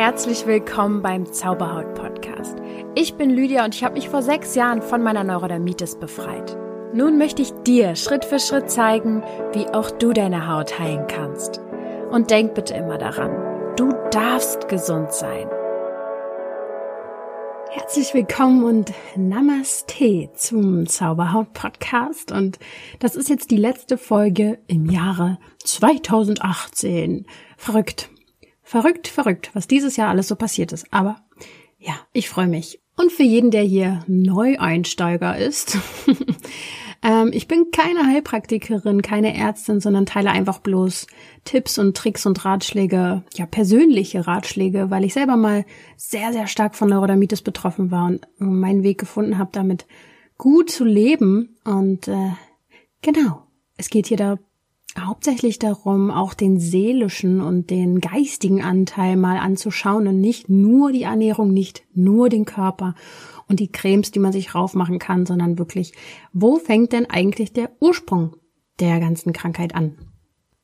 Herzlich willkommen beim Zauberhaut Podcast. Ich bin Lydia und ich habe mich vor sechs Jahren von meiner Neurodermitis befreit. Nun möchte ich dir Schritt für Schritt zeigen, wie auch du deine Haut heilen kannst. Und denk bitte immer daran, du darfst gesund sein. Herzlich willkommen und Namaste zum Zauberhaut Podcast. Und das ist jetzt die letzte Folge im Jahre 2018. Verrückt. Verrückt, verrückt, was dieses Jahr alles so passiert ist. Aber ja, ich freue mich. Und für jeden, der hier Neueinsteiger ist, ähm, ich bin keine Heilpraktikerin, keine Ärztin, sondern teile einfach bloß Tipps und Tricks und Ratschläge, ja, persönliche Ratschläge, weil ich selber mal sehr, sehr stark von Neurodermitis betroffen war und meinen Weg gefunden habe, damit gut zu leben. Und äh, genau, es geht hier da hauptsächlich darum, auch den seelischen und den geistigen Anteil mal anzuschauen und nicht nur die Ernährung, nicht nur den Körper und die Cremes, die man sich raufmachen kann, sondern wirklich, wo fängt denn eigentlich der Ursprung der ganzen Krankheit an?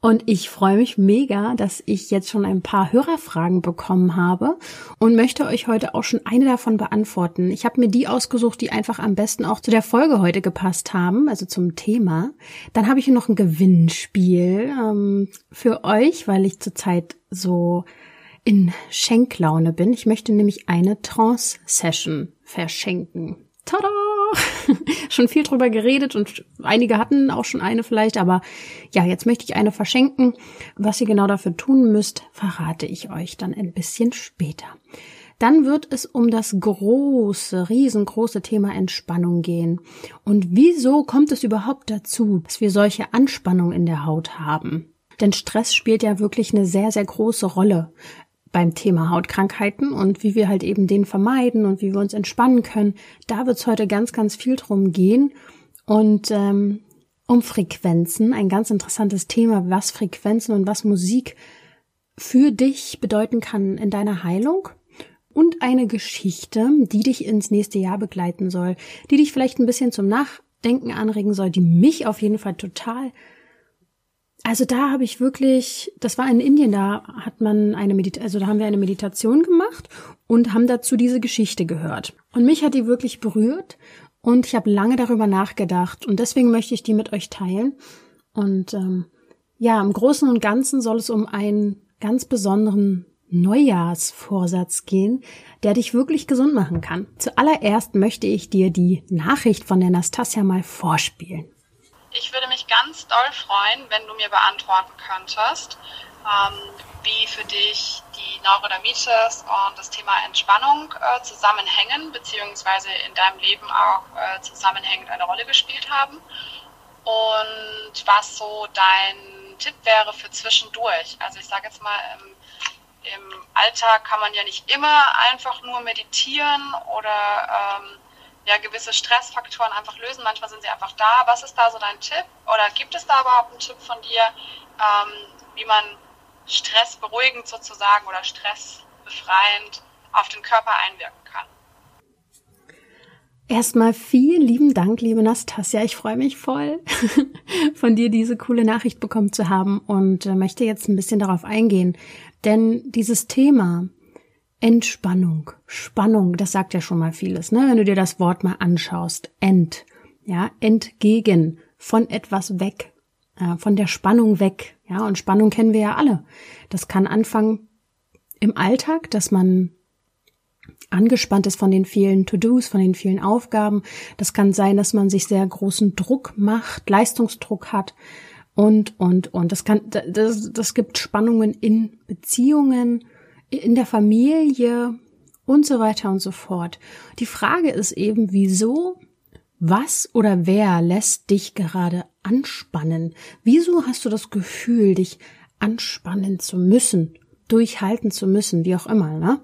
Und ich freue mich mega, dass ich jetzt schon ein paar Hörerfragen bekommen habe und möchte euch heute auch schon eine davon beantworten. Ich habe mir die ausgesucht, die einfach am besten auch zu der Folge heute gepasst haben, also zum Thema. Dann habe ich hier noch ein Gewinnspiel ähm, für euch, weil ich zurzeit so in Schenklaune bin. Ich möchte nämlich eine Trance-Session verschenken. Tada! schon viel drüber geredet und einige hatten auch schon eine vielleicht, aber ja, jetzt möchte ich eine verschenken. Was ihr genau dafür tun müsst, verrate ich euch dann ein bisschen später. Dann wird es um das große, riesengroße Thema Entspannung gehen. Und wieso kommt es überhaupt dazu, dass wir solche Anspannung in der Haut haben? Denn Stress spielt ja wirklich eine sehr, sehr große Rolle beim Thema Hautkrankheiten und wie wir halt eben den vermeiden und wie wir uns entspannen können. Da wird es heute ganz, ganz viel drum gehen und ähm, um Frequenzen, ein ganz interessantes Thema, was Frequenzen und was Musik für dich bedeuten kann in deiner Heilung und eine Geschichte, die dich ins nächste Jahr begleiten soll, die dich vielleicht ein bisschen zum Nachdenken anregen soll, die mich auf jeden Fall total also da habe ich wirklich, das war in Indien, da hat man eine Medit also da haben wir eine Meditation gemacht und haben dazu diese Geschichte gehört. Und mich hat die wirklich berührt und ich habe lange darüber nachgedacht und deswegen möchte ich die mit euch teilen. Und ähm, ja, im Großen und Ganzen soll es um einen ganz besonderen Neujahrsvorsatz gehen, der dich wirklich gesund machen kann. Zuallererst möchte ich dir die Nachricht von der Nastasia mal vorspielen. Ich würde mich ganz doll freuen, wenn du mir beantworten könntest, ähm, wie für dich die Neurodermitis und das Thema Entspannung äh, zusammenhängen, beziehungsweise in deinem Leben auch äh, zusammenhängend eine Rolle gespielt haben. Und was so dein Tipp wäre für zwischendurch. Also ich sage jetzt mal, im, im Alltag kann man ja nicht immer einfach nur meditieren oder ähm, ja, gewisse Stressfaktoren einfach lösen. Manchmal sind sie einfach da. Was ist da so dein Tipp? Oder gibt es da überhaupt einen Tipp von dir, ähm, wie man Stress beruhigend sozusagen oder stressbefreiend auf den Körper einwirken kann? Erstmal vielen lieben Dank, liebe Nastasia. Ich freue mich voll, von dir diese coole Nachricht bekommen zu haben und äh, möchte jetzt ein bisschen darauf eingehen. Denn dieses Thema, Entspannung, Spannung, das sagt ja schon mal vieles, ne? Wenn du dir das Wort mal anschaust, ent, ja, entgegen, von etwas weg, äh, von der Spannung weg, ja, und Spannung kennen wir ja alle. Das kann anfangen im Alltag, dass man angespannt ist von den vielen To-Dos, von den vielen Aufgaben. Das kann sein, dass man sich sehr großen Druck macht, Leistungsdruck hat und, und, und. Das kann, das, das gibt Spannungen in Beziehungen, in der Familie und so weiter und so fort. Die Frage ist eben, wieso, was oder wer lässt dich gerade anspannen? Wieso hast du das Gefühl, dich anspannen zu müssen, durchhalten zu müssen, wie auch immer, ne?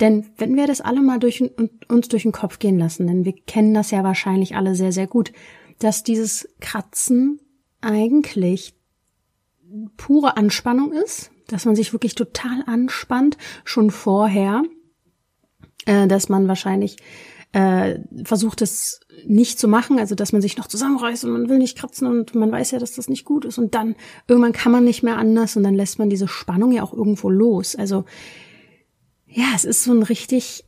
Denn wenn wir das alle mal durch, uns durch den Kopf gehen lassen, denn wir kennen das ja wahrscheinlich alle sehr, sehr gut, dass dieses Kratzen eigentlich pure Anspannung ist, dass man sich wirklich total anspannt, schon vorher, äh, dass man wahrscheinlich äh, versucht es nicht zu machen, also dass man sich noch zusammenreißt und man will nicht kratzen und man weiß ja, dass das nicht gut ist und dann irgendwann kann man nicht mehr anders und dann lässt man diese Spannung ja auch irgendwo los. Also ja, es ist so ein richtig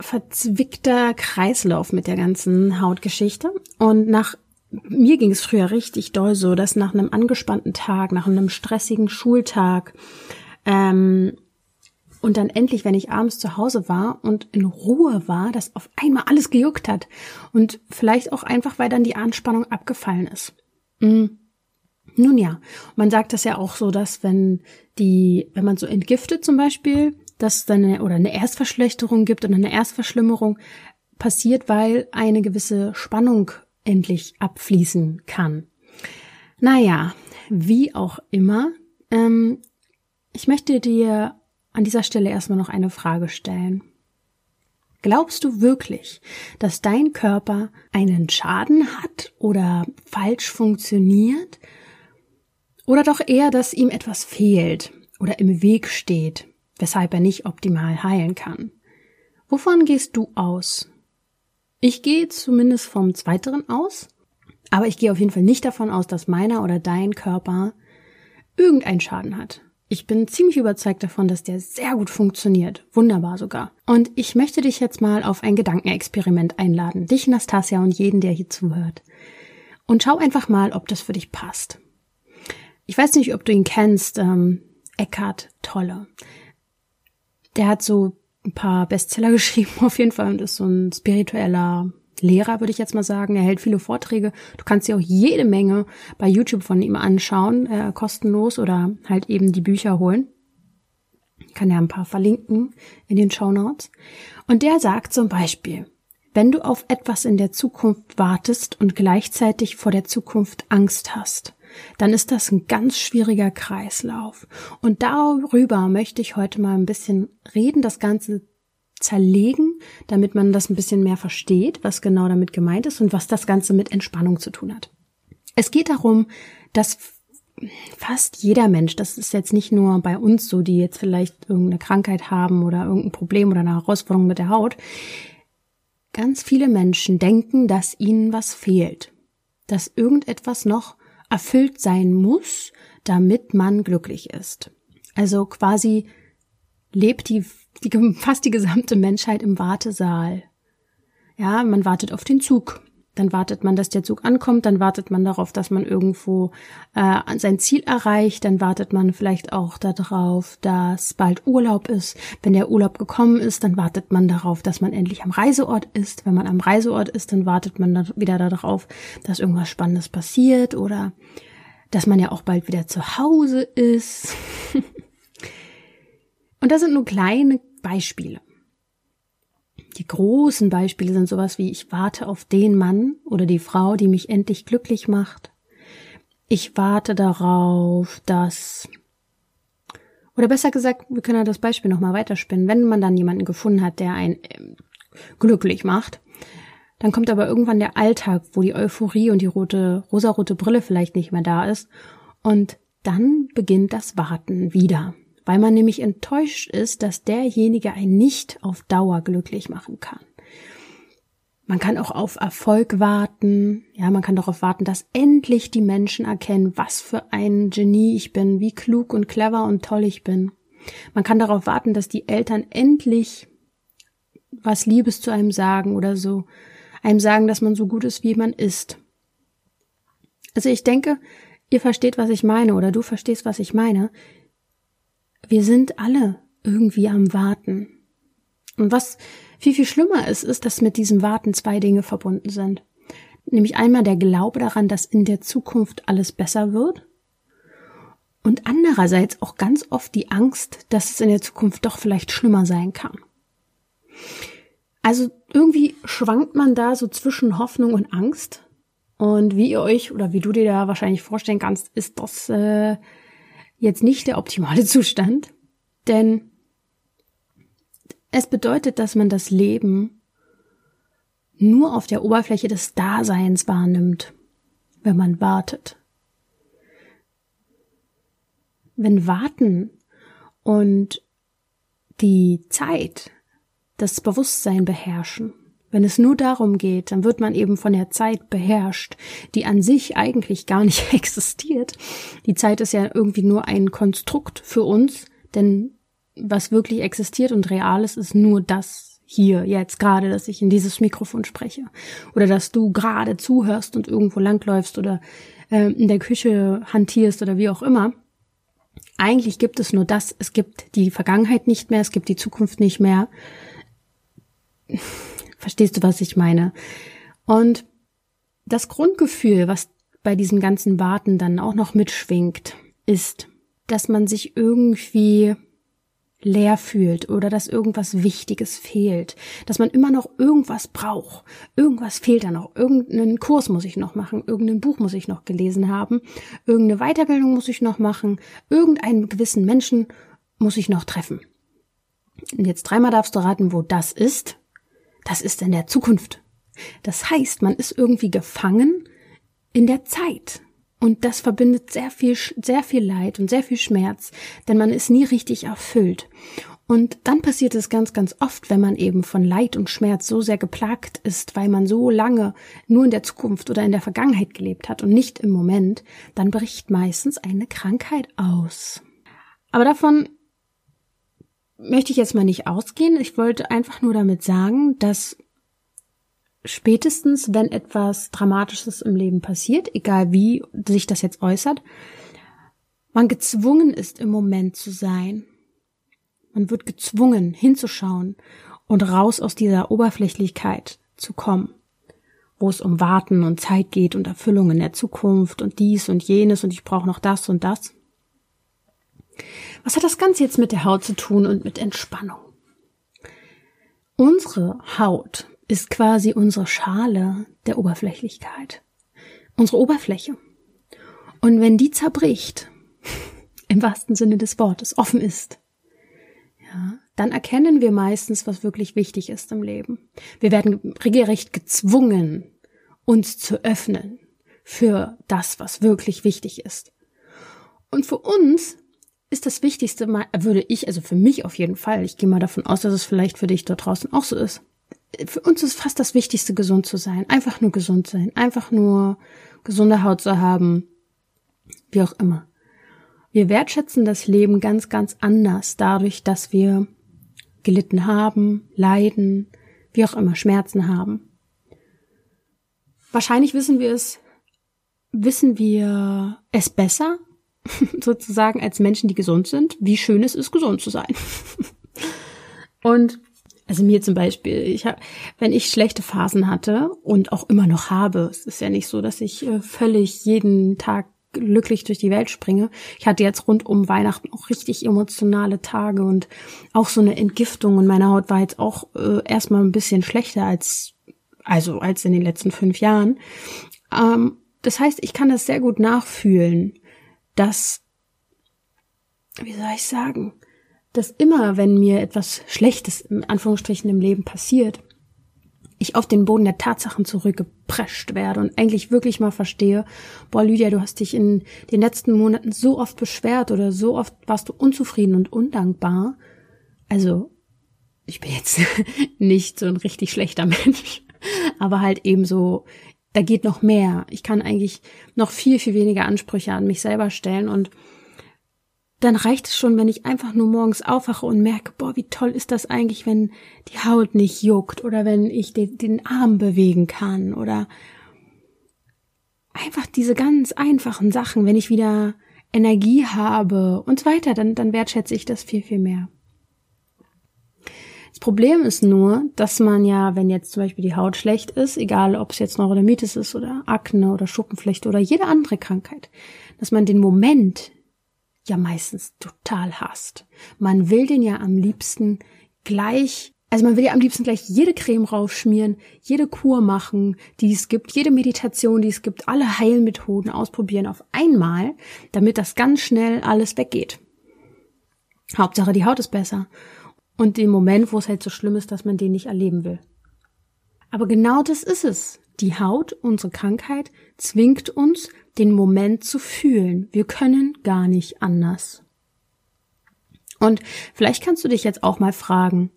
verzwickter Kreislauf mit der ganzen Hautgeschichte. Und nach mir ging es früher richtig doll so, dass nach einem angespannten Tag, nach einem stressigen Schultag, ähm, und dann endlich, wenn ich abends zu Hause war und in Ruhe war, dass auf einmal alles gejuckt hat. Und vielleicht auch einfach, weil dann die Anspannung abgefallen ist. Mhm. Nun ja, man sagt das ja auch so, dass wenn die, wenn man so entgiftet zum Beispiel, dass dann eine, oder eine Erstverschlechterung gibt und eine Erstverschlimmerung passiert, weil eine gewisse Spannung endlich abfließen kann. Naja, wie auch immer, ähm, ich möchte dir an dieser Stelle erstmal noch eine Frage stellen. Glaubst du wirklich, dass dein Körper einen Schaden hat oder falsch funktioniert? Oder doch eher, dass ihm etwas fehlt oder im Weg steht, weshalb er nicht optimal heilen kann? Wovon gehst du aus? Ich gehe zumindest vom Zweiteren aus, aber ich gehe auf jeden Fall nicht davon aus, dass meiner oder dein Körper irgendeinen Schaden hat. Ich bin ziemlich überzeugt davon, dass der sehr gut funktioniert. Wunderbar sogar. Und ich möchte dich jetzt mal auf ein Gedankenexperiment einladen. Dich, Nastasia und jeden, der hier zuhört. Und schau einfach mal, ob das für dich passt. Ich weiß nicht, ob du ihn kennst, ähm, Eckhart Tolle. Der hat so ein paar Bestseller geschrieben auf jeden Fall und ist so ein spiritueller Lehrer, würde ich jetzt mal sagen. Er hält viele Vorträge. Du kannst dir auch jede Menge bei YouTube von ihm anschauen, äh, kostenlos oder halt eben die Bücher holen. Ich kann ja ein paar verlinken in den Show Notes. Und der sagt zum Beispiel, wenn du auf etwas in der Zukunft wartest und gleichzeitig vor der Zukunft Angst hast, dann ist das ein ganz schwieriger Kreislauf. Und darüber möchte ich heute mal ein bisschen reden, das Ganze zerlegen, damit man das ein bisschen mehr versteht, was genau damit gemeint ist und was das Ganze mit Entspannung zu tun hat. Es geht darum, dass fast jeder Mensch, das ist jetzt nicht nur bei uns so, die jetzt vielleicht irgendeine Krankheit haben oder irgendein Problem oder eine Herausforderung mit der Haut, ganz viele Menschen denken, dass ihnen was fehlt, dass irgendetwas noch erfüllt sein muss, damit man glücklich ist. Also quasi lebt die die, fast die gesamte Menschheit im Wartesaal. Ja, man wartet auf den Zug. Dann wartet man, dass der Zug ankommt, dann wartet man darauf, dass man irgendwo äh, sein Ziel erreicht, dann wartet man vielleicht auch darauf, dass bald Urlaub ist. Wenn der Urlaub gekommen ist, dann wartet man darauf, dass man endlich am Reiseort ist. Wenn man am Reiseort ist, dann wartet man dann wieder darauf, dass irgendwas Spannendes passiert oder dass man ja auch bald wieder zu Hause ist. Und das sind nur kleine Beispiele. Die großen Beispiele sind sowas wie ich warte auf den Mann oder die Frau, die mich endlich glücklich macht. Ich warte darauf, dass oder besser gesagt, wir können ja das Beispiel nochmal weiterspinnen. Wenn man dann jemanden gefunden hat, der einen äh, glücklich macht, dann kommt aber irgendwann der Alltag, wo die Euphorie und die rote, rosarote Brille vielleicht nicht mehr da ist. Und dann beginnt das Warten wieder weil man nämlich enttäuscht ist, dass derjenige einen nicht auf Dauer glücklich machen kann. Man kann auch auf Erfolg warten. Ja, man kann darauf warten, dass endlich die Menschen erkennen, was für ein Genie ich bin, wie klug und clever und toll ich bin. Man kann darauf warten, dass die Eltern endlich was Liebes zu einem sagen oder so, einem sagen, dass man so gut ist, wie man ist. Also ich denke, ihr versteht, was ich meine, oder du verstehst, was ich meine. Wir sind alle irgendwie am Warten. Und was viel, viel schlimmer ist, ist, dass mit diesem Warten zwei Dinge verbunden sind. Nämlich einmal der Glaube daran, dass in der Zukunft alles besser wird. Und andererseits auch ganz oft die Angst, dass es in der Zukunft doch vielleicht schlimmer sein kann. Also irgendwie schwankt man da so zwischen Hoffnung und Angst. Und wie ihr euch oder wie du dir da wahrscheinlich vorstellen kannst, ist das äh, jetzt nicht der optimale Zustand, denn es bedeutet, dass man das Leben nur auf der Oberfläche des Daseins wahrnimmt, wenn man wartet. Wenn Warten und die Zeit das Bewusstsein beherrschen, wenn es nur darum geht, dann wird man eben von der Zeit beherrscht, die an sich eigentlich gar nicht existiert. Die Zeit ist ja irgendwie nur ein Konstrukt für uns, denn was wirklich existiert und real ist, ist nur das hier, jetzt gerade, dass ich in dieses Mikrofon spreche. Oder dass du gerade zuhörst und irgendwo langläufst oder äh, in der Küche hantierst oder wie auch immer. Eigentlich gibt es nur das. Es gibt die Vergangenheit nicht mehr, es gibt die Zukunft nicht mehr. Verstehst du, was ich meine? Und das Grundgefühl, was bei diesem ganzen Warten dann auch noch mitschwingt, ist, dass man sich irgendwie leer fühlt oder dass irgendwas Wichtiges fehlt, dass man immer noch irgendwas braucht. Irgendwas fehlt da noch. Irgendeinen Kurs muss ich noch machen, irgendein Buch muss ich noch gelesen haben, irgendeine Weiterbildung muss ich noch machen, irgendeinen gewissen Menschen muss ich noch treffen. Und jetzt dreimal darfst du raten, wo das ist. Das ist in der Zukunft. Das heißt, man ist irgendwie gefangen in der Zeit. Und das verbindet sehr viel, sehr viel Leid und sehr viel Schmerz, denn man ist nie richtig erfüllt. Und dann passiert es ganz, ganz oft, wenn man eben von Leid und Schmerz so sehr geplagt ist, weil man so lange nur in der Zukunft oder in der Vergangenheit gelebt hat und nicht im Moment, dann bricht meistens eine Krankheit aus. Aber davon möchte ich jetzt mal nicht ausgehen. Ich wollte einfach nur damit sagen, dass spätestens, wenn etwas Dramatisches im Leben passiert, egal wie sich das jetzt äußert, man gezwungen ist, im Moment zu sein. Man wird gezwungen, hinzuschauen und raus aus dieser Oberflächlichkeit zu kommen, wo es um Warten und Zeit geht und Erfüllung in der Zukunft und dies und jenes und ich brauche noch das und das. Was hat das Ganze jetzt mit der Haut zu tun und mit Entspannung? Unsere Haut ist quasi unsere Schale der Oberflächlichkeit. Unsere Oberfläche. Und wenn die zerbricht, im wahrsten Sinne des Wortes, offen ist, ja, dann erkennen wir meistens, was wirklich wichtig ist im Leben. Wir werden regelrecht gezwungen, uns zu öffnen für das, was wirklich wichtig ist. Und für uns ist das Wichtigste, würde ich, also für mich auf jeden Fall, ich gehe mal davon aus, dass es vielleicht für dich dort draußen auch so ist, für uns ist fast das Wichtigste, gesund zu sein. Einfach nur gesund sein. Einfach nur gesunde Haut zu haben. Wie auch immer. Wir wertschätzen das Leben ganz, ganz anders dadurch, dass wir gelitten haben, leiden, wie auch immer, Schmerzen haben. Wahrscheinlich wissen wir es, wissen wir es besser, sozusagen als Menschen, die gesund sind, wie schön es ist, gesund zu sein. Und also mir zum Beispiel, ich hab, wenn ich schlechte Phasen hatte und auch immer noch habe, es ist ja nicht so, dass ich äh, völlig jeden Tag glücklich durch die Welt springe. Ich hatte jetzt rund um Weihnachten auch richtig emotionale Tage und auch so eine Entgiftung und meine Haut war jetzt auch äh, erstmal ein bisschen schlechter als also als in den letzten fünf Jahren. Ähm, das heißt, ich kann das sehr gut nachfühlen, dass wie soll ich sagen, dass immer, wenn mir etwas Schlechtes in Anführungsstrichen im Leben passiert, ich auf den Boden der Tatsachen zurückgeprescht werde und eigentlich wirklich mal verstehe, boah, Lydia, du hast dich in den letzten Monaten so oft beschwert oder so oft warst du unzufrieden und undankbar. Also, ich bin jetzt nicht so ein richtig schlechter Mensch, aber halt eben so, da geht noch mehr. Ich kann eigentlich noch viel, viel weniger Ansprüche an mich selber stellen und dann reicht es schon, wenn ich einfach nur morgens aufwache und merke, boah, wie toll ist das eigentlich, wenn die Haut nicht juckt oder wenn ich den, den Arm bewegen kann oder einfach diese ganz einfachen Sachen, wenn ich wieder Energie habe und so weiter, dann, dann wertschätze ich das viel, viel mehr. Das Problem ist nur, dass man ja, wenn jetzt zum Beispiel die Haut schlecht ist, egal ob es jetzt Neurodermitis ist oder Akne oder Schuppenflechte oder jede andere Krankheit, dass man den Moment, ja meistens total hasst. Man will den ja am liebsten gleich, also man will ja am liebsten gleich jede Creme raufschmieren, jede Kur machen, die es gibt, jede Meditation, die es gibt, alle Heilmethoden ausprobieren auf einmal, damit das ganz schnell alles weggeht. Hauptsache die Haut ist besser. Und den Moment, wo es halt so schlimm ist, dass man den nicht erleben will. Aber genau das ist es. Die Haut, unsere Krankheit, zwingt uns, den Moment zu fühlen. Wir können gar nicht anders. Und vielleicht kannst du dich jetzt auch mal fragen,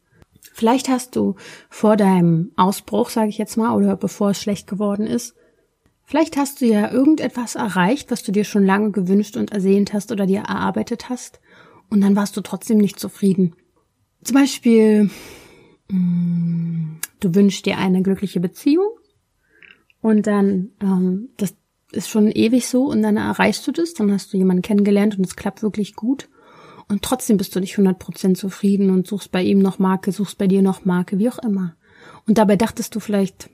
vielleicht hast du vor deinem Ausbruch, sage ich jetzt mal, oder bevor es schlecht geworden ist, vielleicht hast du ja irgendetwas erreicht, was du dir schon lange gewünscht und ersehnt hast oder dir erarbeitet hast. und dann warst du trotzdem nicht zufrieden. Zum Beispiel, mm, du wünschst dir eine glückliche Beziehung und dann, ähm, das ist schon ewig so und dann erreichst du das, dann hast du jemanden kennengelernt und es klappt wirklich gut und trotzdem bist du nicht 100% zufrieden und suchst bei ihm noch Marke, suchst bei dir noch Marke, wie auch immer. Und dabei dachtest du vielleicht,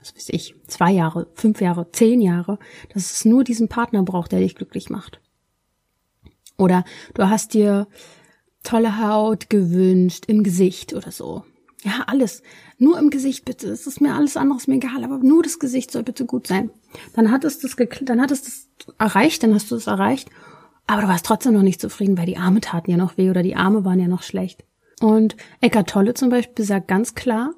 was weiß ich, zwei Jahre, fünf Jahre, zehn Jahre, dass es nur diesen Partner braucht, der dich glücklich macht. Oder du hast dir tolle Haut gewünscht im Gesicht oder so. Ja, alles. Nur im Gesicht bitte. Es ist mir alles anderes mir egal, aber nur das Gesicht soll bitte gut sein. Dann hat es das, dann hat es das erreicht, dann hast du es erreicht. Aber du warst trotzdem noch nicht zufrieden, weil die Arme taten ja noch weh oder die Arme waren ja noch schlecht. Und Eckart Tolle zum Beispiel sagt ganz klar,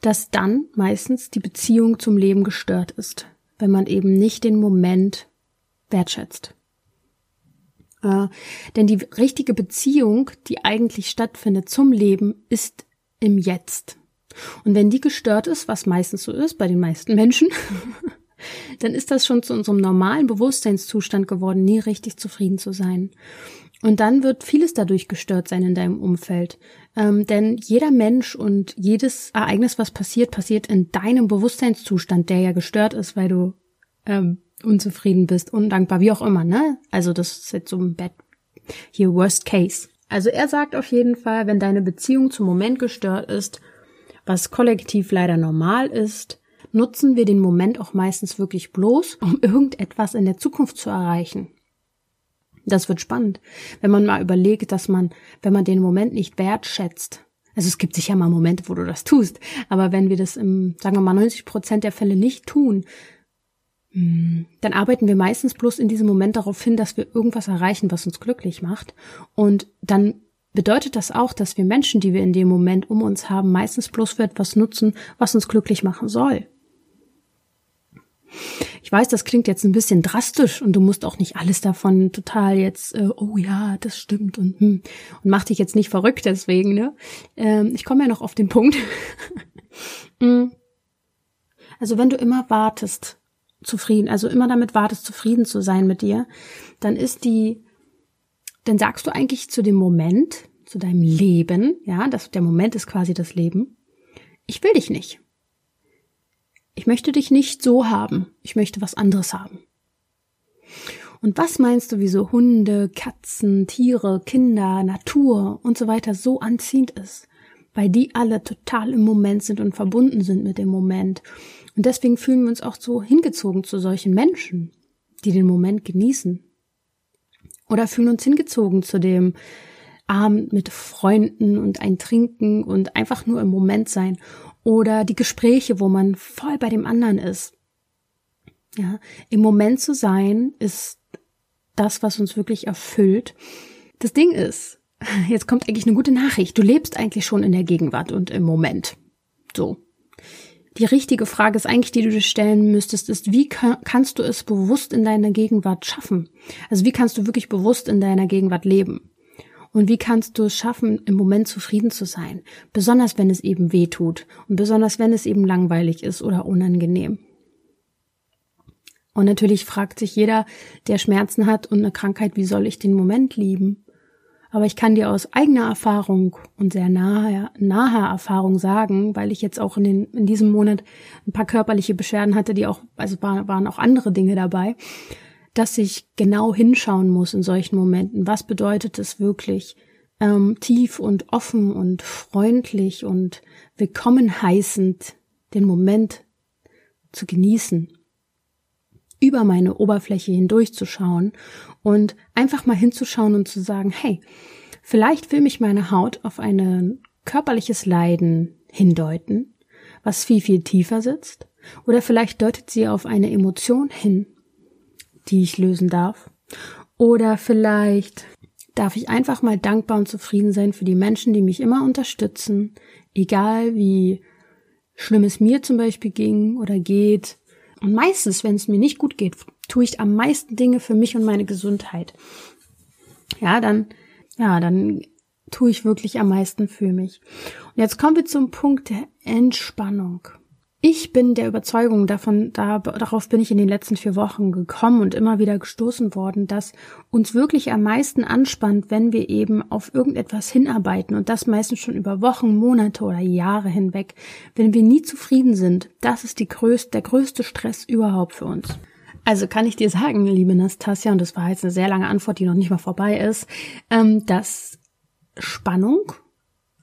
dass dann meistens die Beziehung zum Leben gestört ist, wenn man eben nicht den Moment wertschätzt. Äh, denn die richtige Beziehung, die eigentlich stattfindet zum Leben, ist im Jetzt. Und wenn die gestört ist, was meistens so ist bei den meisten Menschen, dann ist das schon zu unserem normalen Bewusstseinszustand geworden, nie richtig zufrieden zu sein. Und dann wird vieles dadurch gestört sein in deinem Umfeld. Ähm, denn jeder Mensch und jedes Ereignis, was passiert, passiert in deinem Bewusstseinszustand, der ja gestört ist, weil du ähm, unzufrieden bist, undankbar, wie auch immer, ne? Also das ist jetzt so ein Bad, hier Worst Case. Also er sagt auf jeden Fall, wenn deine Beziehung zum Moment gestört ist, was kollektiv leider normal ist, nutzen wir den Moment auch meistens wirklich bloß, um irgendetwas in der Zukunft zu erreichen. Das wird spannend, wenn man mal überlegt, dass man, wenn man den Moment nicht wertschätzt, also es gibt sicher mal Momente, wo du das tust, aber wenn wir das im, sagen wir mal, 90 Prozent der Fälle nicht tun, dann arbeiten wir meistens bloß in diesem Moment darauf hin, dass wir irgendwas erreichen, was uns glücklich macht. Und dann bedeutet das auch, dass wir Menschen, die wir in dem Moment um uns haben, meistens bloß für etwas nutzen, was uns glücklich machen soll. Ich weiß, das klingt jetzt ein bisschen drastisch und du musst auch nicht alles davon total jetzt, äh, oh ja, das stimmt und hm, und mach dich jetzt nicht verrückt deswegen, ne? Ähm, ich komme ja noch auf den Punkt. Hm. also wenn du immer wartest, zufrieden, also immer damit wartest, zufrieden zu sein mit dir, dann ist die, dann sagst du eigentlich zu dem Moment, zu deinem Leben, ja, das, der Moment ist quasi das Leben, ich will dich nicht. Ich möchte dich nicht so haben, ich möchte was anderes haben. Und was meinst du, wieso Hunde, Katzen, Tiere, Kinder, Natur und so weiter so anziehend ist? Weil die alle total im Moment sind und verbunden sind mit dem Moment und deswegen fühlen wir uns auch so hingezogen zu solchen Menschen, die den Moment genießen. Oder fühlen uns hingezogen zu dem Abend mit Freunden und ein Trinken und einfach nur im Moment sein. Oder die Gespräche, wo man voll bei dem anderen ist. Ja, im Moment zu sein ist das, was uns wirklich erfüllt. Das Ding ist, jetzt kommt eigentlich eine gute Nachricht. Du lebst eigentlich schon in der Gegenwart und im Moment. So. Die richtige Frage ist eigentlich, die du dir stellen müsstest, ist, wie kannst du es bewusst in deiner Gegenwart schaffen? Also wie kannst du wirklich bewusst in deiner Gegenwart leben? Und wie kannst du es schaffen, im Moment zufrieden zu sein? Besonders wenn es eben weh tut und besonders wenn es eben langweilig ist oder unangenehm. Und natürlich fragt sich jeder, der Schmerzen hat und eine Krankheit, wie soll ich den Moment lieben? Aber ich kann dir aus eigener Erfahrung und sehr naher, naher Erfahrung sagen, weil ich jetzt auch in, den, in diesem Monat ein paar körperliche Beschwerden hatte, die auch, also war, waren auch andere Dinge dabei, dass ich genau hinschauen muss in solchen Momenten. Was bedeutet es wirklich, ähm, tief und offen und freundlich und willkommen heißend den Moment zu genießen über meine Oberfläche hindurchzuschauen und einfach mal hinzuschauen und zu sagen, hey, vielleicht will mich meine Haut auf ein körperliches Leiden hindeuten, was viel, viel tiefer sitzt, oder vielleicht deutet sie auf eine Emotion hin, die ich lösen darf, oder vielleicht darf ich einfach mal dankbar und zufrieden sein für die Menschen, die mich immer unterstützen, egal wie schlimm es mir zum Beispiel ging oder geht, und meistens, wenn es mir nicht gut geht, tue ich am meisten Dinge für mich und meine Gesundheit. Ja, dann, ja, dann tue ich wirklich am meisten für mich. Und jetzt kommen wir zum Punkt der Entspannung. Ich bin der Überzeugung davon, da, darauf bin ich in den letzten vier Wochen gekommen und immer wieder gestoßen worden, dass uns wirklich am meisten anspannt, wenn wir eben auf irgendetwas hinarbeiten und das meistens schon über Wochen, Monate oder Jahre hinweg. Wenn wir nie zufrieden sind, das ist die größte, der größte Stress überhaupt für uns. Also kann ich dir sagen, liebe Nastasia, und das war jetzt eine sehr lange Antwort, die noch nicht mal vorbei ist, ähm, dass Spannung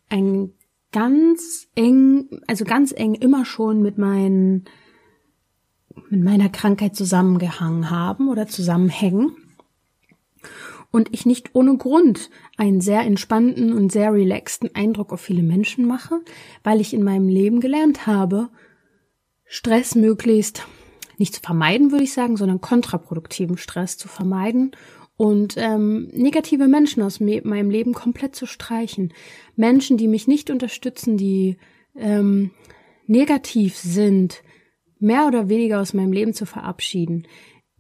ein ganz eng, also ganz eng immer schon mit meinen, mit meiner Krankheit zusammengehangen haben oder zusammenhängen. Und ich nicht ohne Grund einen sehr entspannten und sehr relaxten Eindruck auf viele Menschen mache, weil ich in meinem Leben gelernt habe, Stress möglichst nicht zu vermeiden, würde ich sagen, sondern kontraproduktiven Stress zu vermeiden und ähm, negative Menschen aus meinem Leben komplett zu streichen. Menschen, die mich nicht unterstützen, die ähm, negativ sind, mehr oder weniger aus meinem Leben zu verabschieden.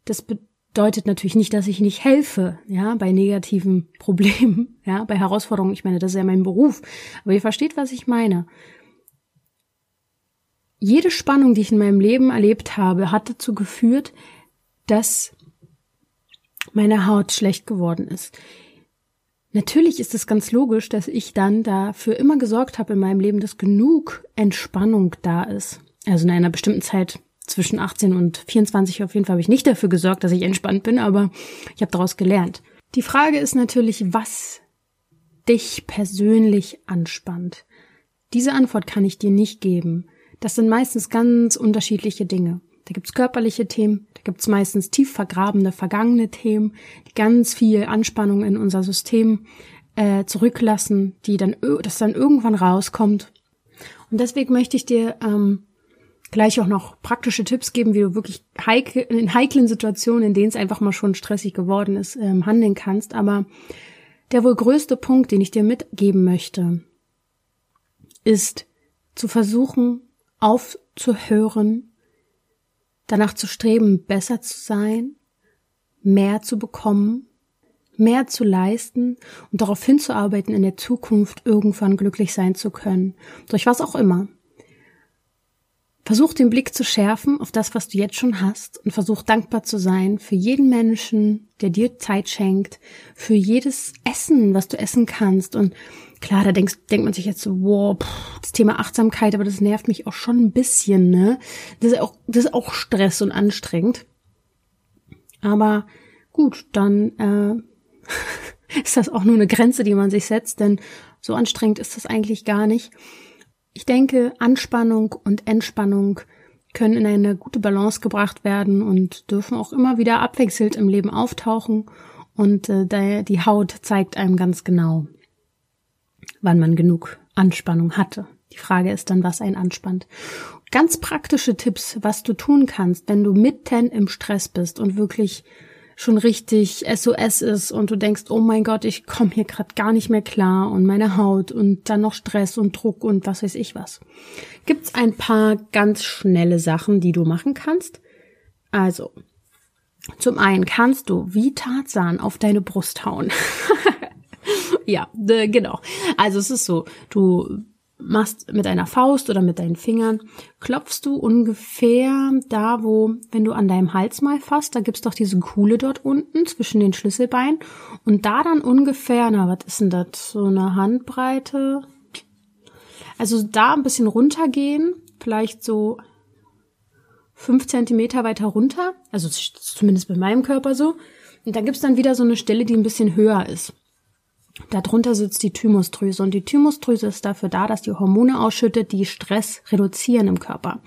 Das bedeutet natürlich nicht, dass ich nicht helfe, ja, bei negativen Problemen, ja, bei Herausforderungen. Ich meine, das ist ja mein Beruf. Aber ihr versteht, was ich meine. Jede Spannung, die ich in meinem Leben erlebt habe, hat dazu geführt, dass meine Haut schlecht geworden ist. Natürlich ist es ganz logisch, dass ich dann dafür immer gesorgt habe in meinem Leben, dass genug Entspannung da ist. Also in einer bestimmten Zeit zwischen 18 und 24 auf jeden Fall habe ich nicht dafür gesorgt, dass ich entspannt bin, aber ich habe daraus gelernt. Die Frage ist natürlich, was dich persönlich anspannt. Diese Antwort kann ich dir nicht geben. Das sind meistens ganz unterschiedliche Dinge. Da gibt's körperliche Themen, da gibt's meistens tief vergrabene, vergangene Themen, die ganz viel Anspannung in unser System äh, zurücklassen, die dann, das dann irgendwann rauskommt. Und deswegen möchte ich dir ähm, gleich auch noch praktische Tipps geben, wie du wirklich heik in heiklen Situationen, in denen es einfach mal schon stressig geworden ist, ähm, handeln kannst. Aber der wohl größte Punkt, den ich dir mitgeben möchte, ist zu versuchen, aufzuhören, danach zu streben, besser zu sein, mehr zu bekommen, mehr zu leisten und darauf hinzuarbeiten, in der Zukunft irgendwann glücklich sein zu können. Durch was auch immer. Versuch den Blick zu schärfen auf das, was du jetzt schon hast und versuch dankbar zu sein für jeden Menschen, der dir Zeit schenkt, für jedes Essen, was du essen kannst und klar, da denkst, denkt man sich jetzt so, wow, pff, das Thema Achtsamkeit, aber das nervt mich auch schon ein bisschen, ne? Das ist auch, das ist auch Stress und anstrengend. Aber gut, dann äh, ist das auch nur eine Grenze, die man sich setzt, denn so anstrengend ist das eigentlich gar nicht. Ich denke, Anspannung und Entspannung können in eine gute Balance gebracht werden und dürfen auch immer wieder abwechselnd im Leben auftauchen. Und äh, die Haut zeigt einem ganz genau, wann man genug Anspannung hatte. Die Frage ist dann, was einen anspannt. Ganz praktische Tipps, was du tun kannst, wenn du mitten im Stress bist und wirklich schon richtig SOS ist und du denkst, oh mein Gott, ich komme hier gerade gar nicht mehr klar und meine Haut und dann noch Stress und Druck und was weiß ich was. Gibt's ein paar ganz schnelle Sachen, die du machen kannst? Also, zum einen kannst du wie Tarzan auf deine Brust hauen. ja, genau. Also es ist so, du machst mit einer Faust oder mit deinen Fingern, klopfst du ungefähr da, wo, wenn du an deinem Hals mal fasst, da gibt's doch diese Kuhle dort unten zwischen den Schlüsselbeinen und da dann ungefähr, na, was ist denn das, so eine Handbreite? Also da ein bisschen runtergehen, vielleicht so fünf Zentimeter weiter runter, also zumindest bei meinem Körper so. Und dann gibt's dann wieder so eine Stelle, die ein bisschen höher ist. Darunter sitzt die Thymusdrüse und die Thymusdrüse ist dafür da, dass die Hormone ausschüttet, die Stress reduzieren im Körper.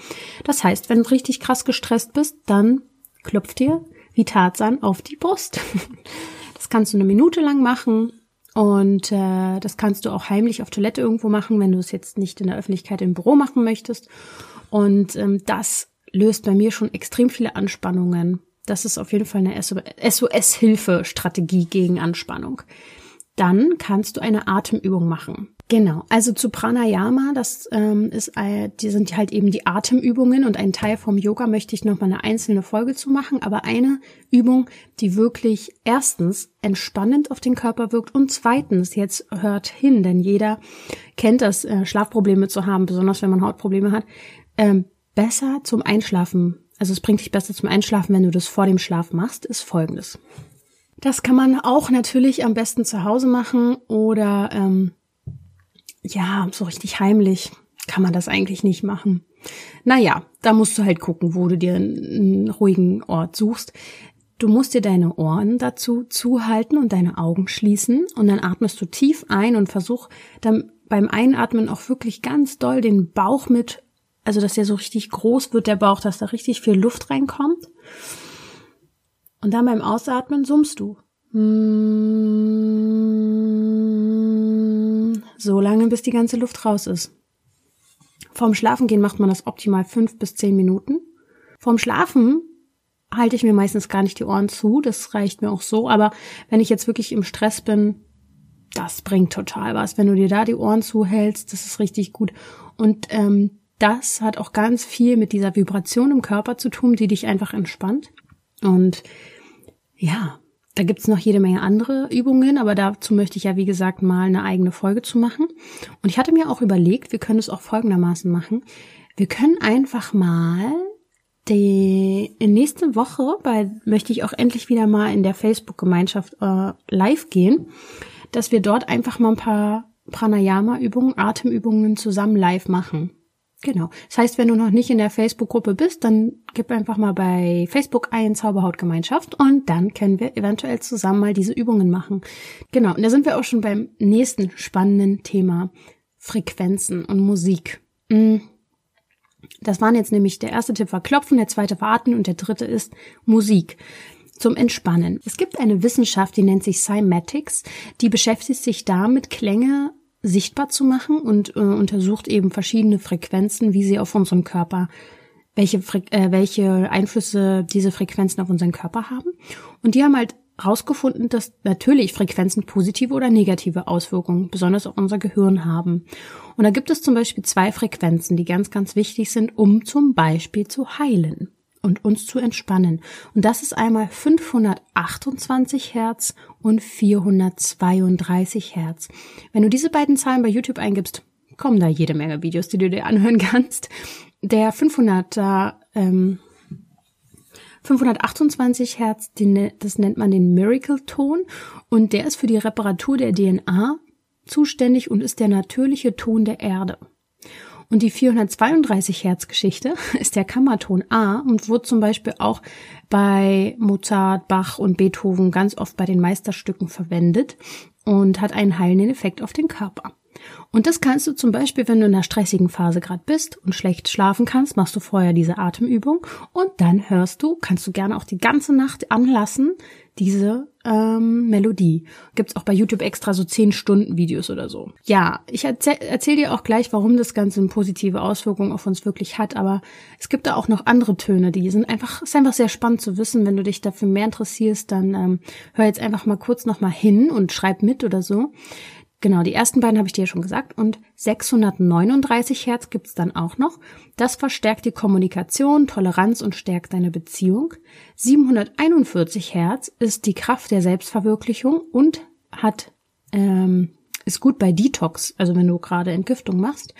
Das heißt, wenn du richtig krass gestresst bist, dann klopft dir wie Tarzan auf die Brust. Das kannst du eine Minute lang machen und äh, das kannst du auch heimlich auf Toilette irgendwo machen, wenn du es jetzt nicht in der Öffentlichkeit im Büro machen möchtest. Und ähm, das löst bei mir schon extrem viele Anspannungen. Das ist auf jeden Fall eine SOS-Hilfe-Strategie gegen Anspannung dann kannst du eine Atemübung machen. Genau, also zu Pranayama, das ähm, ist, äh, die sind halt eben die Atemübungen und ein Teil vom Yoga möchte ich noch mal eine einzelne Folge zu machen, aber eine Übung, die wirklich erstens entspannend auf den Körper wirkt und zweitens jetzt hört hin, denn jeder kennt das, äh, Schlafprobleme zu haben, besonders wenn man Hautprobleme hat. Ähm, besser zum Einschlafen, also es bringt dich besser zum Einschlafen, wenn du das vor dem Schlaf machst, ist folgendes. Das kann man auch natürlich am besten zu Hause machen oder ähm, ja, so richtig heimlich kann man das eigentlich nicht machen. Naja, da musst du halt gucken, wo du dir einen ruhigen Ort suchst. Du musst dir deine Ohren dazu zuhalten und deine Augen schließen und dann atmest du tief ein und versuch dann beim Einatmen auch wirklich ganz doll den Bauch mit, also dass der so richtig groß wird, der Bauch, dass da richtig viel Luft reinkommt. Und dann beim Ausatmen summst du. So lange, bis die ganze Luft raus ist. Vorm Schlafengehen macht man das optimal fünf bis zehn Minuten. Vorm Schlafen halte ich mir meistens gar nicht die Ohren zu, das reicht mir auch so. Aber wenn ich jetzt wirklich im Stress bin, das bringt total was. Wenn du dir da die Ohren zuhältst, das ist richtig gut. Und ähm, das hat auch ganz viel mit dieser Vibration im Körper zu tun, die dich einfach entspannt. Und ja, da gibt's noch jede Menge andere Übungen, aber dazu möchte ich ja, wie gesagt, mal eine eigene Folge zu machen. Und ich hatte mir auch überlegt, wir können es auch folgendermaßen machen. Wir können einfach mal die nächste Woche, weil möchte ich auch endlich wieder mal in der Facebook-Gemeinschaft äh, live gehen, dass wir dort einfach mal ein paar Pranayama-Übungen, Atemübungen zusammen live machen. Genau. Das heißt, wenn du noch nicht in der Facebook-Gruppe bist, dann gib einfach mal bei Facebook ein Zauberhautgemeinschaft und dann können wir eventuell zusammen mal diese Übungen machen. Genau. Und da sind wir auch schon beim nächsten spannenden Thema. Frequenzen und Musik. Mm. Das waren jetzt nämlich, der erste Tipp war Klopfen, der zweite war Atmen und der dritte ist Musik zum Entspannen. Es gibt eine Wissenschaft, die nennt sich Cymatics, die beschäftigt sich damit, Klänge sichtbar zu machen und äh, untersucht eben verschiedene Frequenzen, wie sie auf unseren Körper, welche, äh, welche Einflüsse diese Frequenzen auf unseren Körper haben. Und die haben halt herausgefunden, dass natürlich Frequenzen positive oder negative Auswirkungen besonders auf unser Gehirn haben. Und da gibt es zum Beispiel zwei Frequenzen, die ganz, ganz wichtig sind, um zum Beispiel zu heilen und uns zu entspannen. Und das ist einmal 528 Hertz und 432 Hertz. Wenn du diese beiden Zahlen bei YouTube eingibst, kommen da jede Menge Videos, die du dir anhören kannst. Der 500er ähm, 528 Hertz, den, das nennt man den Miracle-Ton und der ist für die Reparatur der DNA zuständig und ist der natürliche Ton der Erde. Und die 432 Hertz Geschichte ist der Kammerton A und wurde zum Beispiel auch bei Mozart, Bach und Beethoven ganz oft bei den Meisterstücken verwendet und hat einen heilenden Effekt auf den Körper. Und das kannst du zum Beispiel, wenn du in einer stressigen Phase gerade bist und schlecht schlafen kannst, machst du vorher diese Atemübung und dann hörst du, kannst du gerne auch die ganze Nacht anlassen, diese ähm, Melodie. Gibt's auch bei YouTube extra so 10 Stunden Videos oder so. Ja, ich erzähl, erzähl dir auch gleich, warum das Ganze eine positive Auswirkung auf uns wirklich hat, aber es gibt da auch noch andere Töne, die sind einfach, ist einfach sehr spannend zu wissen. Wenn du dich dafür mehr interessierst, dann ähm, hör jetzt einfach mal kurz nochmal hin und schreib mit oder so. Genau, die ersten beiden habe ich dir schon gesagt. Und 639 Hertz gibt's dann auch noch. Das verstärkt die Kommunikation, Toleranz und stärkt deine Beziehung. 741 Hertz ist die Kraft der Selbstverwirklichung und hat ähm, ist gut bei Detox, also wenn du gerade Entgiftung machst.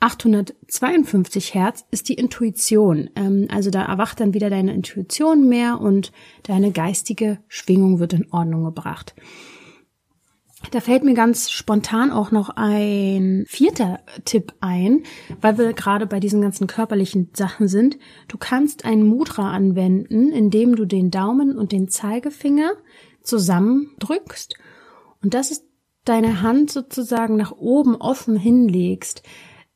852 Hertz ist die Intuition, ähm, also da erwacht dann wieder deine Intuition mehr und deine geistige Schwingung wird in Ordnung gebracht. Da fällt mir ganz spontan auch noch ein vierter Tipp ein, weil wir gerade bei diesen ganzen körperlichen Sachen sind. Du kannst ein Mudra anwenden, indem du den Daumen und den Zeigefinger zusammendrückst und das ist deine Hand sozusagen nach oben offen hinlegst.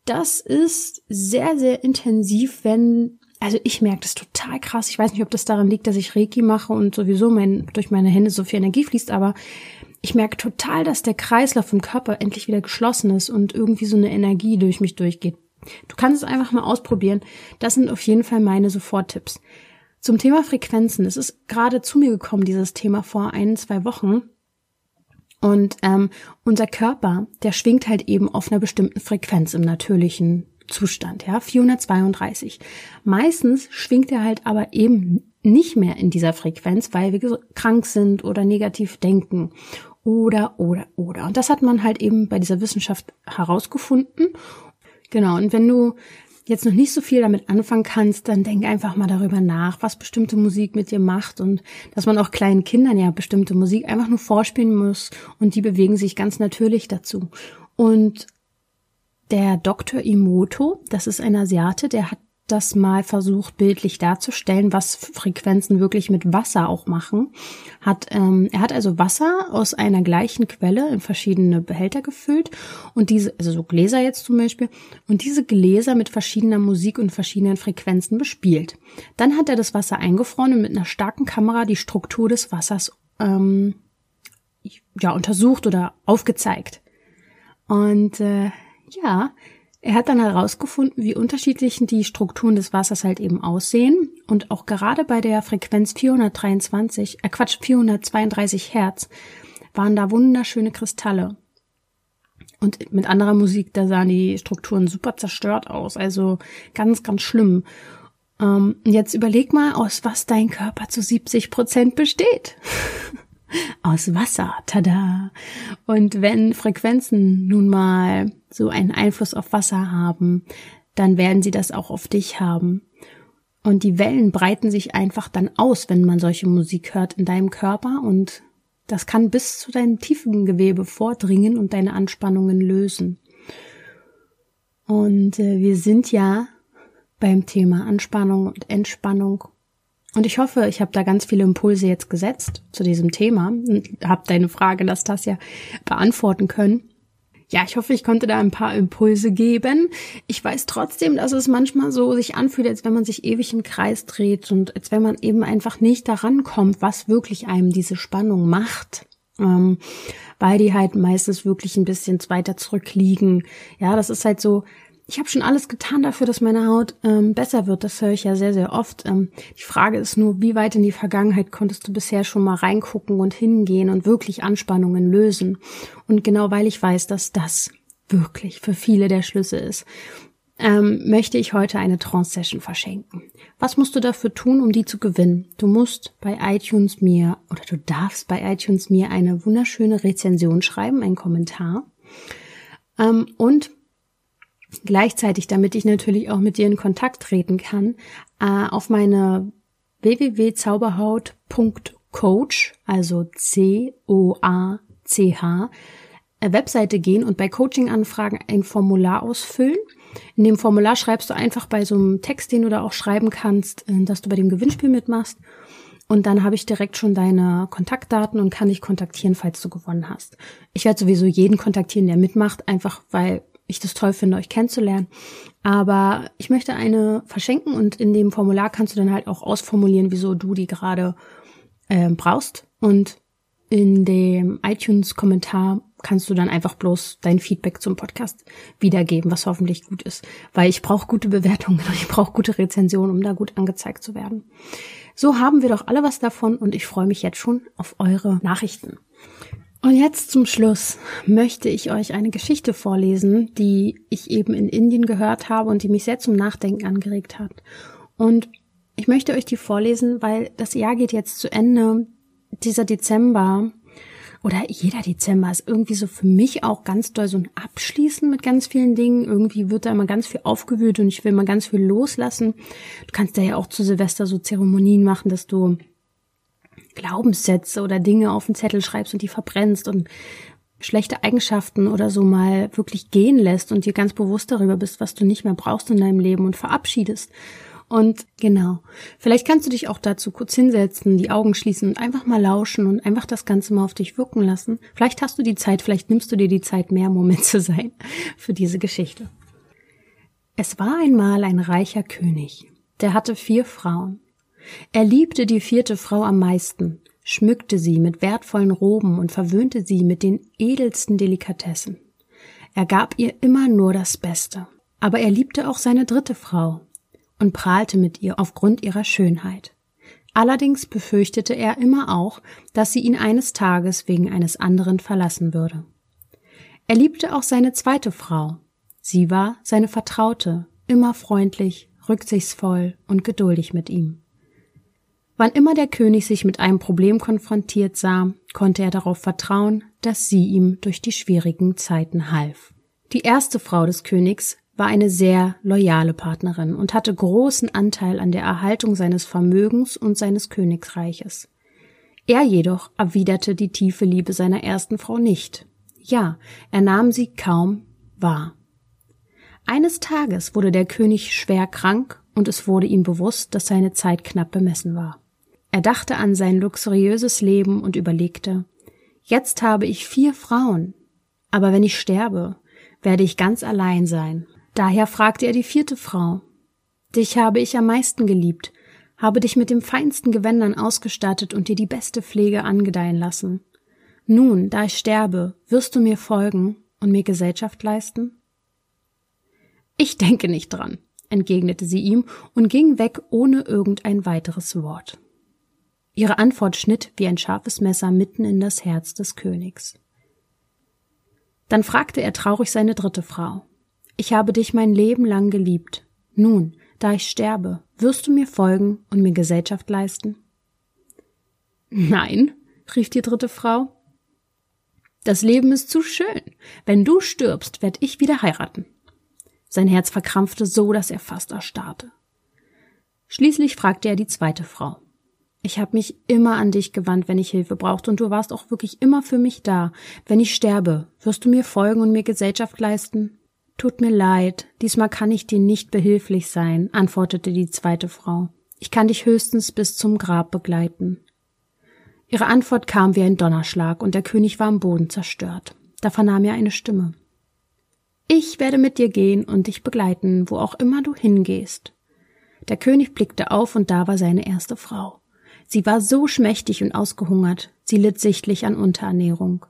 Das ist sehr, sehr intensiv, wenn also ich merke das total krass. Ich weiß nicht, ob das daran liegt, dass ich Reiki mache und sowieso mein, durch meine Hände so viel Energie fließt, aber ich merke total, dass der Kreislauf im Körper endlich wieder geschlossen ist und irgendwie so eine Energie durch mich durchgeht. Du kannst es einfach mal ausprobieren. Das sind auf jeden Fall meine Soforttipps. Zum Thema Frequenzen. Es ist gerade zu mir gekommen, dieses Thema vor ein, zwei Wochen. Und ähm, unser Körper, der schwingt halt eben auf einer bestimmten Frequenz im natürlichen Zustand, ja, 432. Meistens schwingt er halt aber eben nicht mehr in dieser Frequenz, weil wir krank sind oder negativ denken oder, oder, oder. Und das hat man halt eben bei dieser Wissenschaft herausgefunden. Genau. Und wenn du jetzt noch nicht so viel damit anfangen kannst, dann denk einfach mal darüber nach, was bestimmte Musik mit dir macht und dass man auch kleinen Kindern ja bestimmte Musik einfach nur vorspielen muss und die bewegen sich ganz natürlich dazu. Und der Dr. Imoto, das ist ein Asiate, der hat das mal versucht, bildlich darzustellen, was Frequenzen wirklich mit Wasser auch machen. Hat, ähm, er hat also Wasser aus einer gleichen Quelle in verschiedene Behälter gefüllt und diese, also so Gläser jetzt zum Beispiel, und diese Gläser mit verschiedener Musik und verschiedenen Frequenzen bespielt. Dann hat er das Wasser eingefroren und mit einer starken Kamera die Struktur des Wassers ähm, ja untersucht oder aufgezeigt. Und äh, ja, er hat dann herausgefunden, wie unterschiedlich die Strukturen des Wassers halt eben aussehen und auch gerade bei der Frequenz 423, äh Quatsch, 432 Hertz waren da wunderschöne Kristalle. Und mit anderer Musik, da sahen die Strukturen super zerstört aus, also ganz, ganz schlimm. Ähm, jetzt überleg mal, aus was dein Körper zu 70 Prozent besteht. aus Wasser, tada. Und wenn Frequenzen nun mal so einen Einfluss auf Wasser haben, dann werden sie das auch auf dich haben. Und die Wellen breiten sich einfach dann aus, wenn man solche Musik hört in deinem Körper und das kann bis zu deinem tiefen Gewebe vordringen und deine Anspannungen lösen. Und äh, wir sind ja beim Thema Anspannung und Entspannung und ich hoffe, ich habe da ganz viele Impulse jetzt gesetzt zu diesem Thema und habe deine Frage, Nastasia, beantworten können. Ja, ich hoffe, ich konnte da ein paar Impulse geben. Ich weiß trotzdem, dass es manchmal so sich anfühlt, als wenn man sich ewig im Kreis dreht und als wenn man eben einfach nicht daran kommt, was wirklich einem diese Spannung macht. Ähm, weil die halt meistens wirklich ein bisschen weiter zurückliegen. Ja, das ist halt so, ich habe schon alles getan dafür, dass meine Haut ähm, besser wird. Das höre ich ja sehr, sehr oft. Ähm, die Frage ist nur, wie weit in die Vergangenheit konntest du bisher schon mal reingucken und hingehen und wirklich Anspannungen lösen? Und genau weil ich weiß, dass das wirklich für viele der Schlüssel ist, ähm, möchte ich heute eine Trance-Session verschenken. Was musst du dafür tun, um die zu gewinnen? Du musst bei iTunes mir oder du darfst bei iTunes mir eine wunderschöne Rezension schreiben, einen Kommentar. Ähm, und gleichzeitig, damit ich natürlich auch mit dir in Kontakt treten kann, äh, auf meine www.zauberhaut.coach, also C-O-A-C-H, äh, Webseite gehen und bei Coaching-Anfragen ein Formular ausfüllen. In dem Formular schreibst du einfach bei so einem Text, den du da auch schreiben kannst, äh, dass du bei dem Gewinnspiel mitmachst. Und dann habe ich direkt schon deine Kontaktdaten und kann dich kontaktieren, falls du gewonnen hast. Ich werde sowieso jeden kontaktieren, der mitmacht, einfach weil ich das toll finde, euch kennenzulernen. Aber ich möchte eine verschenken und in dem Formular kannst du dann halt auch ausformulieren, wieso du die gerade äh, brauchst. Und in dem iTunes-Kommentar kannst du dann einfach bloß dein Feedback zum Podcast wiedergeben, was hoffentlich gut ist. Weil ich brauche gute Bewertungen und ich brauche gute Rezensionen, um da gut angezeigt zu werden. So haben wir doch alle was davon und ich freue mich jetzt schon auf eure Nachrichten. Und jetzt zum Schluss möchte ich euch eine Geschichte vorlesen, die ich eben in Indien gehört habe und die mich sehr zum Nachdenken angeregt hat. Und ich möchte euch die vorlesen, weil das Jahr geht jetzt zu Ende. Dieser Dezember oder jeder Dezember ist irgendwie so für mich auch ganz doll so ein Abschließen mit ganz vielen Dingen. Irgendwie wird da immer ganz viel aufgewühlt und ich will mal ganz viel loslassen. Du kannst da ja auch zu Silvester so Zeremonien machen, dass du Glaubenssätze oder Dinge auf den Zettel schreibst und die verbrennst und schlechte Eigenschaften oder so mal wirklich gehen lässt und dir ganz bewusst darüber bist, was du nicht mehr brauchst in deinem Leben und verabschiedest. Und genau, vielleicht kannst du dich auch dazu kurz hinsetzen, die Augen schließen und einfach mal lauschen und einfach das Ganze mal auf dich wirken lassen. Vielleicht hast du die Zeit, vielleicht nimmst du dir die Zeit, mehr Moment zu sein für diese Geschichte. Es war einmal ein reicher König, der hatte vier Frauen. Er liebte die vierte Frau am meisten, schmückte sie mit wertvollen Roben und verwöhnte sie mit den edelsten Delikatessen. Er gab ihr immer nur das Beste. Aber er liebte auch seine dritte Frau und prahlte mit ihr aufgrund ihrer Schönheit. Allerdings befürchtete er immer auch, dass sie ihn eines Tages wegen eines anderen verlassen würde. Er liebte auch seine zweite Frau. Sie war seine Vertraute, immer freundlich, rücksichtsvoll und geduldig mit ihm. Wann immer der König sich mit einem Problem konfrontiert sah, konnte er darauf vertrauen, dass sie ihm durch die schwierigen Zeiten half. Die erste Frau des Königs war eine sehr loyale Partnerin und hatte großen Anteil an der Erhaltung seines Vermögens und seines Königreiches. Er jedoch erwiderte die tiefe Liebe seiner ersten Frau nicht. Ja, er nahm sie kaum wahr. Eines Tages wurde der König schwer krank und es wurde ihm bewusst, dass seine Zeit knapp bemessen war. Er dachte an sein luxuriöses Leben und überlegte, jetzt habe ich vier Frauen, aber wenn ich sterbe, werde ich ganz allein sein. Daher fragte er die vierte Frau, Dich habe ich am meisten geliebt, habe dich mit den feinsten Gewändern ausgestattet und dir die beste Pflege angedeihen lassen. Nun, da ich sterbe, wirst du mir folgen und mir Gesellschaft leisten? Ich denke nicht dran, entgegnete sie ihm und ging weg ohne irgendein weiteres Wort. Ihre Antwort schnitt wie ein scharfes Messer mitten in das Herz des Königs. Dann fragte er traurig seine dritte Frau. Ich habe dich mein Leben lang geliebt. Nun, da ich sterbe, wirst du mir folgen und mir Gesellschaft leisten? Nein, rief die dritte Frau. Das Leben ist zu schön. Wenn du stirbst, werd ich wieder heiraten. Sein Herz verkrampfte so, dass er fast erstarrte. Schließlich fragte er die zweite Frau. Ich habe mich immer an dich gewandt, wenn ich Hilfe brauchte, und du warst auch wirklich immer für mich da. Wenn ich sterbe, wirst du mir folgen und mir Gesellschaft leisten? Tut mir leid, diesmal kann ich dir nicht behilflich sein, antwortete die zweite Frau. Ich kann dich höchstens bis zum Grab begleiten. Ihre Antwort kam wie ein Donnerschlag, und der König war am Boden zerstört. Da vernahm er eine Stimme. Ich werde mit dir gehen und dich begleiten, wo auch immer du hingehst. Der König blickte auf und da war seine erste Frau. Sie war so schmächtig und ausgehungert, sie litt sichtlich an Unterernährung.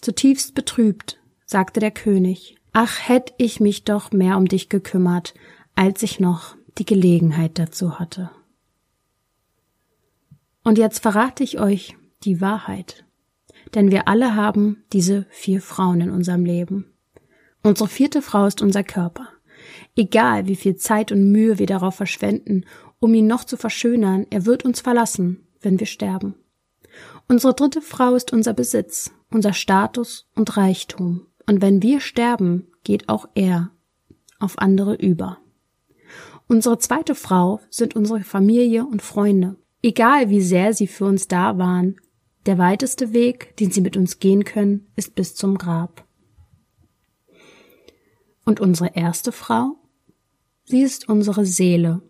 Zutiefst betrübt, sagte der König, ach hätt ich mich doch mehr um dich gekümmert, als ich noch die Gelegenheit dazu hatte. Und jetzt verrate ich euch die Wahrheit. Denn wir alle haben diese vier Frauen in unserem Leben. Unsere vierte Frau ist unser Körper. Egal wie viel Zeit und Mühe wir darauf verschwenden, um ihn noch zu verschönern, er wird uns verlassen, wenn wir sterben. Unsere dritte Frau ist unser Besitz, unser Status und Reichtum. Und wenn wir sterben, geht auch er auf andere über. Unsere zweite Frau sind unsere Familie und Freunde. Egal wie sehr sie für uns da waren, der weiteste Weg, den sie mit uns gehen können, ist bis zum Grab. Und unsere erste Frau? Sie ist unsere Seele,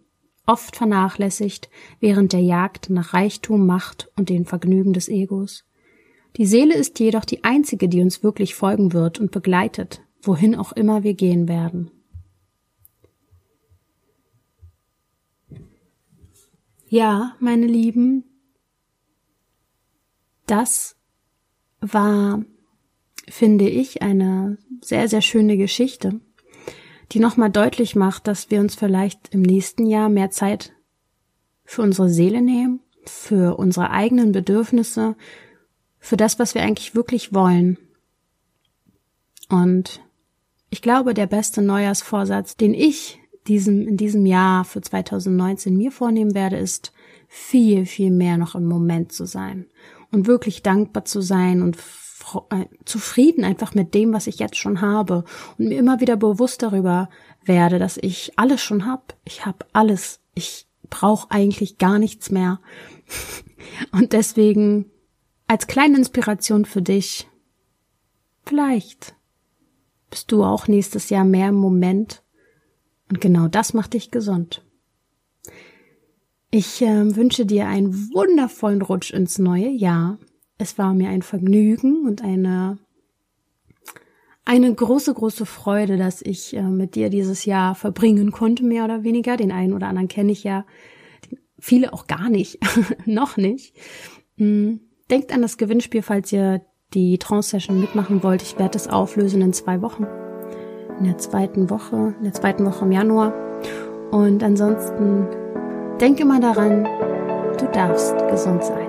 oft vernachlässigt während der Jagd nach Reichtum, Macht und den Vergnügen des Egos. Die Seele ist jedoch die einzige, die uns wirklich folgen wird und begleitet, wohin auch immer wir gehen werden. Ja, meine Lieben, das war, finde ich, eine sehr, sehr schöne Geschichte die nochmal deutlich macht, dass wir uns vielleicht im nächsten Jahr mehr Zeit für unsere Seele nehmen, für unsere eigenen Bedürfnisse, für das, was wir eigentlich wirklich wollen. Und ich glaube, der beste Neujahrsvorsatz, den ich diesem, in diesem Jahr für 2019 mir vornehmen werde, ist, viel, viel mehr noch im Moment zu sein und wirklich dankbar zu sein und zufrieden einfach mit dem, was ich jetzt schon habe und mir immer wieder bewusst darüber werde, dass ich alles schon hab. Ich habe alles. Ich brauche eigentlich gar nichts mehr. Und deswegen als kleine Inspiration für dich, vielleicht bist du auch nächstes Jahr mehr im Moment und genau das macht dich gesund. Ich äh, wünsche dir einen wundervollen Rutsch ins neue Jahr es war mir ein Vergnügen und eine eine große, große Freude, dass ich äh, mit dir dieses Jahr verbringen konnte, mehr oder weniger. Den einen oder anderen kenne ich ja, viele auch gar nicht, noch nicht. Mhm. Denkt an das Gewinnspiel, falls ihr die Trance-Session mitmachen wollt. Ich werde es auflösen in zwei Wochen. In der zweiten Woche, in der zweiten Woche im Januar. Und ansonsten denk immer daran, du darfst gesund sein.